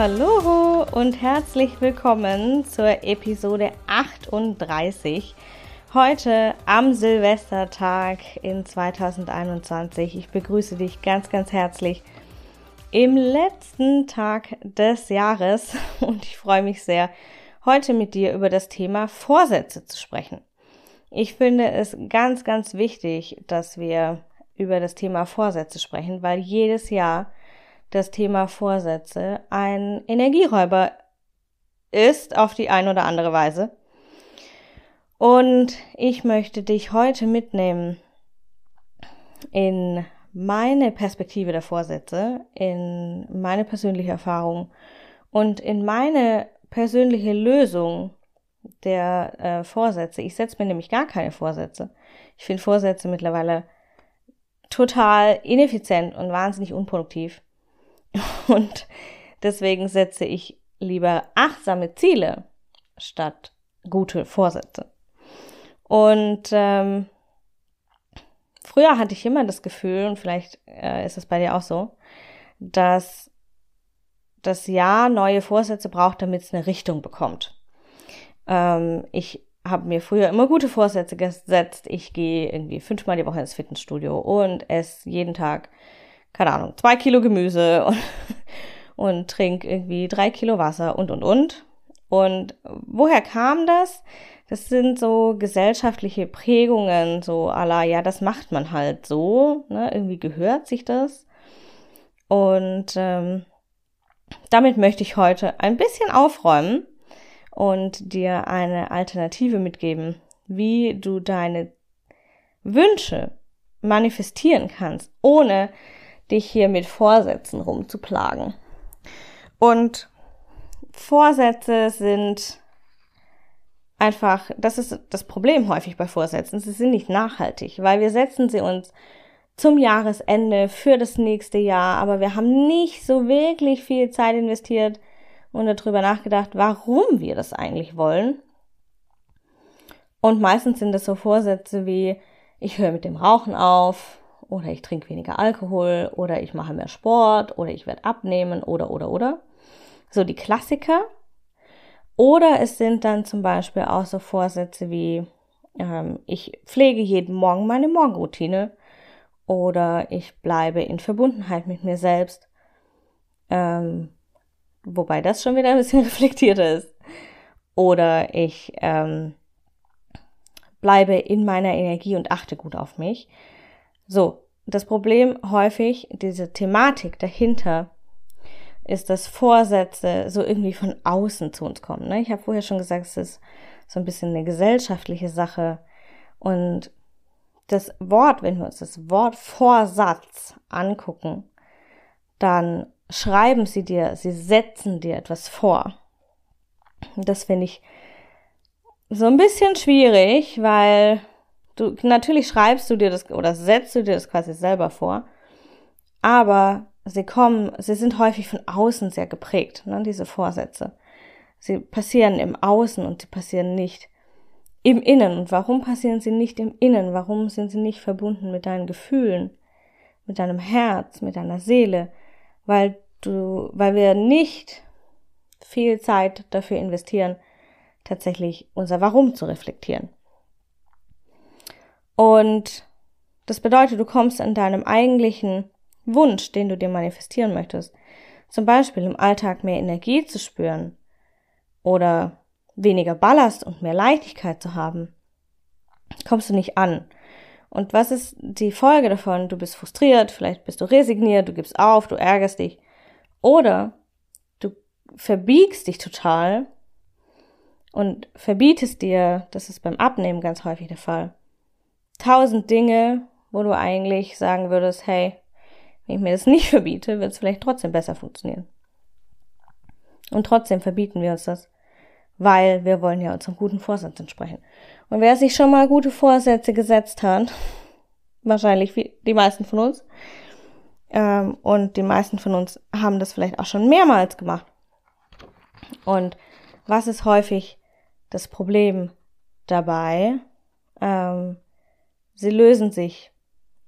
Hallo und herzlich willkommen zur Episode 38. Heute am Silvestertag in 2021. Ich begrüße dich ganz, ganz herzlich im letzten Tag des Jahres und ich freue mich sehr, heute mit dir über das Thema Vorsätze zu sprechen. Ich finde es ganz, ganz wichtig, dass wir über das Thema Vorsätze sprechen, weil jedes Jahr das Thema Vorsätze ein Energieräuber ist auf die eine oder andere Weise. Und ich möchte dich heute mitnehmen in meine Perspektive der Vorsätze, in meine persönliche Erfahrung und in meine persönliche Lösung der äh, Vorsätze. Ich setze mir nämlich gar keine Vorsätze. Ich finde Vorsätze mittlerweile total ineffizient und wahnsinnig unproduktiv. Und deswegen setze ich lieber achtsame Ziele statt gute Vorsätze. Und ähm, früher hatte ich immer das Gefühl, und vielleicht äh, ist es bei dir auch so, dass das Jahr neue Vorsätze braucht, damit es eine Richtung bekommt. Ähm, ich habe mir früher immer gute Vorsätze gesetzt. Ich gehe irgendwie fünfmal die Woche ins Fitnessstudio und esse jeden Tag keine Ahnung, zwei Kilo Gemüse und, und trink irgendwie drei Kilo Wasser und, und, und. Und woher kam das? Das sind so gesellschaftliche Prägungen, so la, ja, das macht man halt so, ne? irgendwie gehört sich das. Und ähm, damit möchte ich heute ein bisschen aufräumen und dir eine Alternative mitgeben, wie du deine Wünsche manifestieren kannst, ohne dich hier mit Vorsätzen rumzuplagen. Und Vorsätze sind einfach, das ist das Problem häufig bei Vorsätzen. Sie sind nicht nachhaltig, weil wir setzen sie uns zum Jahresende für das nächste Jahr, aber wir haben nicht so wirklich viel Zeit investiert und darüber nachgedacht, warum wir das eigentlich wollen. Und meistens sind das so Vorsätze wie, ich höre mit dem Rauchen auf, oder ich trinke weniger Alkohol oder ich mache mehr Sport oder ich werde abnehmen oder oder oder. So die Klassiker. Oder es sind dann zum Beispiel auch so Vorsätze wie ähm, ich pflege jeden Morgen meine Morgenroutine oder ich bleibe in Verbundenheit mit mir selbst. Ähm, wobei das schon wieder ein bisschen reflektierter ist. Oder ich ähm, bleibe in meiner Energie und achte gut auf mich. So, das Problem häufig, diese Thematik dahinter, ist, dass Vorsätze so irgendwie von außen zu uns kommen. Ne? Ich habe vorher schon gesagt, es ist so ein bisschen eine gesellschaftliche Sache. Und das Wort, wenn wir uns das Wort Vorsatz angucken, dann schreiben sie dir, sie setzen dir etwas vor. Das finde ich so ein bisschen schwierig, weil Du, natürlich schreibst du dir das oder setzt du dir das quasi selber vor, aber sie kommen, sie sind häufig von außen sehr geprägt, ne, diese Vorsätze. Sie passieren im Außen und sie passieren nicht im Innen. Und warum passieren sie nicht im Innen? Warum sind sie nicht verbunden mit deinen Gefühlen, mit deinem Herz, mit deiner Seele? Weil du, weil wir nicht viel Zeit dafür investieren, tatsächlich unser Warum zu reflektieren. Und das bedeutet, du kommst an deinem eigentlichen Wunsch, den du dir manifestieren möchtest, zum Beispiel im Alltag mehr Energie zu spüren oder weniger Ballast und mehr Leichtigkeit zu haben, kommst du nicht an. Und was ist die Folge davon? Du bist frustriert, vielleicht bist du resigniert, du gibst auf, du ärgerst dich. Oder du verbiegst dich total und verbietest dir, das ist beim Abnehmen ganz häufig der Fall, tausend Dinge, wo du eigentlich sagen würdest, hey, wenn ich mir das nicht verbiete, wird es vielleicht trotzdem besser funktionieren. Und trotzdem verbieten wir uns das, weil wir wollen ja unserem guten Vorsatz entsprechen. Und wer sich schon mal gute Vorsätze gesetzt hat, wahrscheinlich die meisten von uns, ähm, und die meisten von uns haben das vielleicht auch schon mehrmals gemacht. Und was ist häufig das Problem dabei? Ähm, sie lösen sich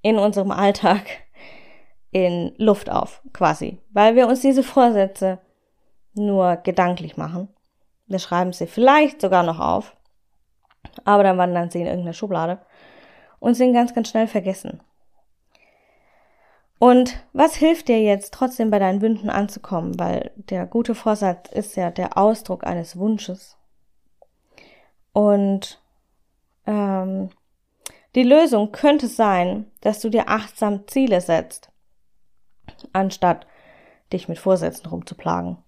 in unserem Alltag in Luft auf, quasi, weil wir uns diese Vorsätze nur gedanklich machen. Wir schreiben sie vielleicht sogar noch auf, aber dann wandern sie in irgendeine Schublade und sind ganz, ganz schnell vergessen. Und was hilft dir jetzt trotzdem bei deinen Wünschen anzukommen? Weil der gute Vorsatz ist ja der Ausdruck eines Wunsches. Und ähm, die Lösung könnte sein, dass du dir achtsam Ziele setzt, anstatt dich mit Vorsätzen rumzuplagen.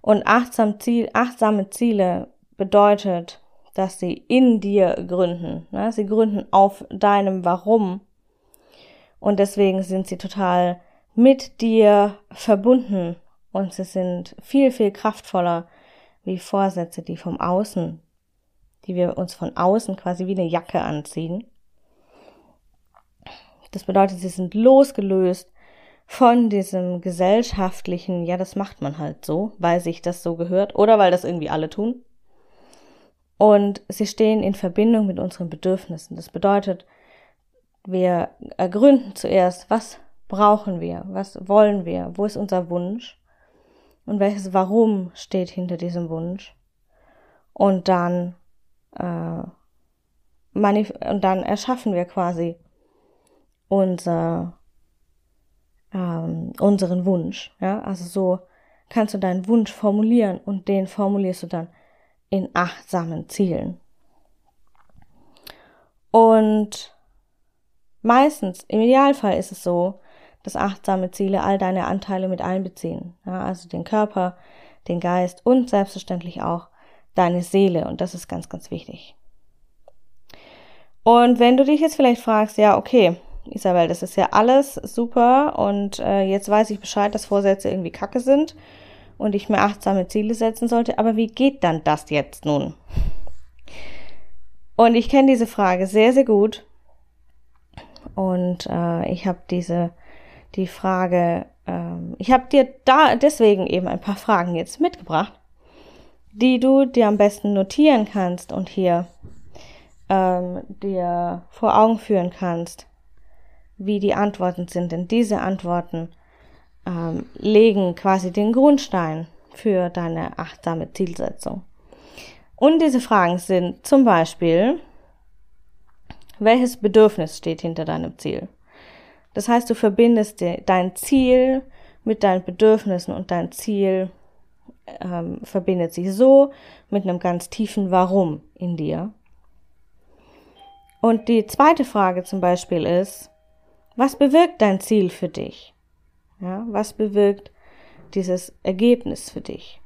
Und achtsam Ziel, achtsame Ziele bedeutet, dass sie in dir gründen. Ne? Sie gründen auf deinem Warum und deswegen sind sie total mit dir verbunden und sie sind viel, viel kraftvoller wie Vorsätze, die vom Außen, die wir uns von außen quasi wie eine Jacke anziehen. Das bedeutet, sie sind losgelöst von diesem gesellschaftlichen, ja, das macht man halt so, weil sich das so gehört oder weil das irgendwie alle tun. Und sie stehen in Verbindung mit unseren Bedürfnissen. Das bedeutet, wir ergründen zuerst, was brauchen wir, was wollen wir, wo ist unser Wunsch und welches Warum steht hinter diesem Wunsch. Und dann, äh, und dann erschaffen wir quasi unser, ähm, unseren Wunsch. Ja? Also so kannst du deinen Wunsch formulieren und den formulierst du dann in achtsamen Zielen. Und Meistens, im Idealfall ist es so, dass achtsame Ziele all deine Anteile mit einbeziehen. Ja, also den Körper, den Geist und selbstverständlich auch deine Seele. Und das ist ganz, ganz wichtig. Und wenn du dich jetzt vielleicht fragst, ja, okay, Isabel, das ist ja alles super und äh, jetzt weiß ich Bescheid, dass Vorsätze irgendwie kacke sind und ich mir achtsame Ziele setzen sollte, aber wie geht dann das jetzt nun? Und ich kenne diese Frage sehr, sehr gut und äh, ich habe diese, die Frage, ähm, ich habe dir da deswegen eben ein paar Fragen jetzt mitgebracht, die du dir am besten notieren kannst und hier ähm, dir vor Augen führen kannst, wie die Antworten sind. Denn diese Antworten ähm, legen quasi den Grundstein für deine achtsame Zielsetzung. Und diese Fragen sind zum Beispiel, welches Bedürfnis steht hinter deinem Ziel? Das heißt, du verbindest dein Ziel mit deinen Bedürfnissen und dein Ziel ähm, verbindet sich so mit einem ganz tiefen Warum in dir. Und die zweite Frage zum Beispiel ist, was bewirkt dein Ziel für dich? Ja, was bewirkt dieses Ergebnis für dich?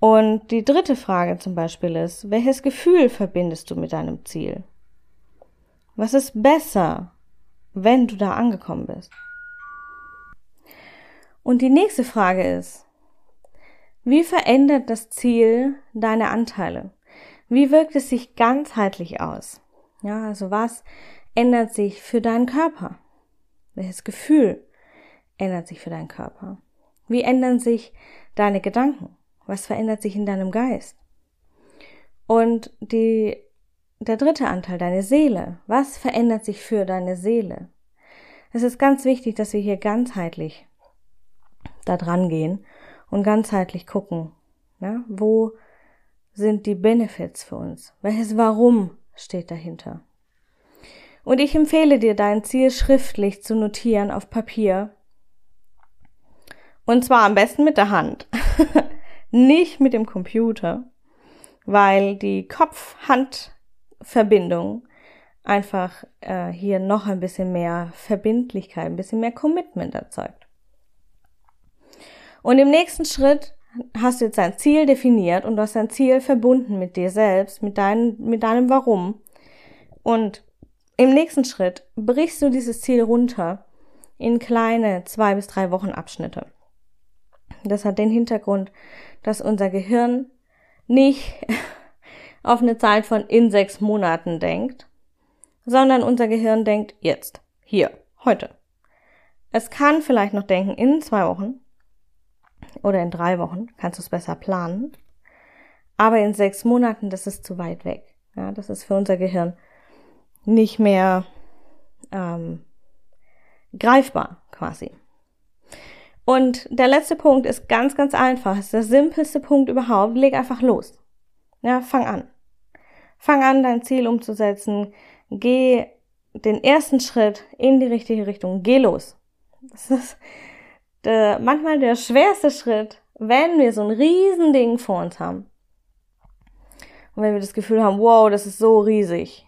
Und die dritte Frage zum Beispiel ist, welches Gefühl verbindest du mit deinem Ziel? Was ist besser, wenn du da angekommen bist? Und die nächste Frage ist, wie verändert das Ziel deine Anteile? Wie wirkt es sich ganzheitlich aus? Ja, also was ändert sich für deinen Körper? Welches Gefühl ändert sich für deinen Körper? Wie ändern sich deine Gedanken? Was verändert sich in deinem Geist? Und die, der dritte Anteil, deine Seele. Was verändert sich für deine Seele? Es ist ganz wichtig, dass wir hier ganzheitlich da dran gehen und ganzheitlich gucken, ja, wo sind die Benefits für uns? Welches Warum steht dahinter? Und ich empfehle dir, dein Ziel schriftlich zu notieren auf Papier. Und zwar am besten mit der Hand. nicht mit dem Computer, weil die Kopf-Hand-Verbindung einfach äh, hier noch ein bisschen mehr Verbindlichkeit, ein bisschen mehr Commitment erzeugt. Und im nächsten Schritt hast du jetzt dein Ziel definiert und du hast dein Ziel verbunden mit dir selbst, mit, dein, mit deinem Warum. Und im nächsten Schritt brichst du dieses Ziel runter in kleine zwei bis drei Wochen Abschnitte. Das hat den Hintergrund, dass unser Gehirn nicht auf eine Zeit von in sechs Monaten denkt, sondern unser Gehirn denkt jetzt, hier, heute. Es kann vielleicht noch denken in zwei Wochen oder in drei Wochen, kannst du es besser planen. Aber in sechs Monaten, das ist zu weit weg. Ja, das ist für unser Gehirn nicht mehr ähm, greifbar quasi. Und der letzte Punkt ist ganz, ganz einfach. ist der simpelste Punkt überhaupt. Leg einfach los. Ja, fang an. Fang an, dein Ziel umzusetzen. Geh den ersten Schritt in die richtige Richtung. Geh los. Das ist der, manchmal der schwerste Schritt, wenn wir so ein Riesending vor uns haben. Und wenn wir das Gefühl haben, wow, das ist so riesig.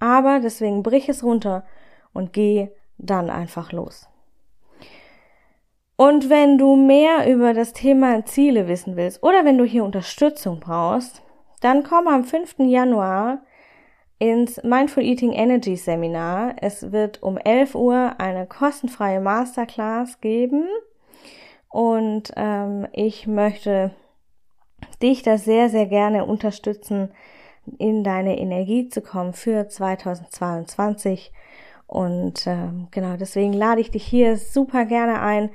Aber deswegen brich es runter und geh dann einfach los. Und wenn du mehr über das Thema Ziele wissen willst oder wenn du hier Unterstützung brauchst, dann komm am 5. Januar ins Mindful Eating Energy Seminar. Es wird um 11 Uhr eine kostenfreie Masterclass geben und ähm, ich möchte dich da sehr, sehr gerne unterstützen, in deine Energie zu kommen für 2022. Und ähm, genau deswegen lade ich dich hier super gerne ein.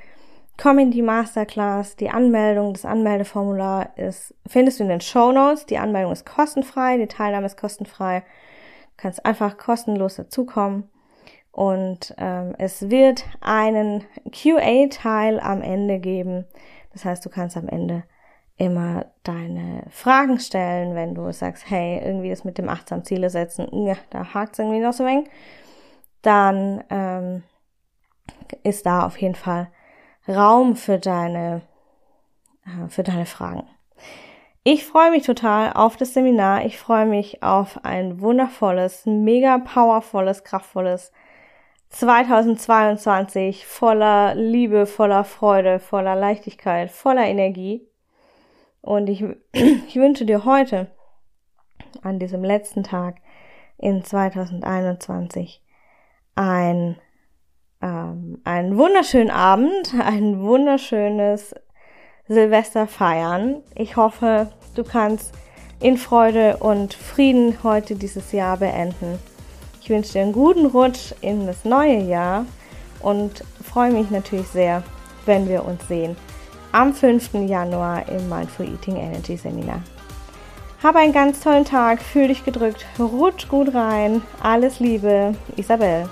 Komm in die Masterclass. Die Anmeldung, das Anmeldeformular ist, findest du in den Show Notes. Die Anmeldung ist kostenfrei, die Teilnahme ist kostenfrei. Du kannst einfach kostenlos dazukommen. Und ähm, es wird einen QA-Teil am Ende geben. Das heißt, du kannst am Ende immer deine Fragen stellen, wenn du sagst, hey, irgendwie das mit dem achtsam Ziele setzen, ja, da hakt es irgendwie noch so wenig, dann ähm, ist da auf jeden Fall Raum für deine, äh, für deine Fragen. Ich freue mich total auf das Seminar. Ich freue mich auf ein wundervolles, mega powervolles, kraftvolles 2022 voller Liebe, voller Freude, voller Leichtigkeit, voller Energie. Und ich, ich wünsche dir heute, an diesem letzten Tag in 2021, ein, ähm, einen wunderschönen Abend, ein wunderschönes Silvester feiern. Ich hoffe, du kannst in Freude und Frieden heute dieses Jahr beenden. Ich wünsche dir einen guten Rutsch in das neue Jahr und freue mich natürlich sehr, wenn wir uns sehen am 5. Januar im Mindful Eating Energy Seminar. Habe einen ganz tollen Tag, fühl dich gedrückt, rutsch gut rein. Alles Liebe, Isabel.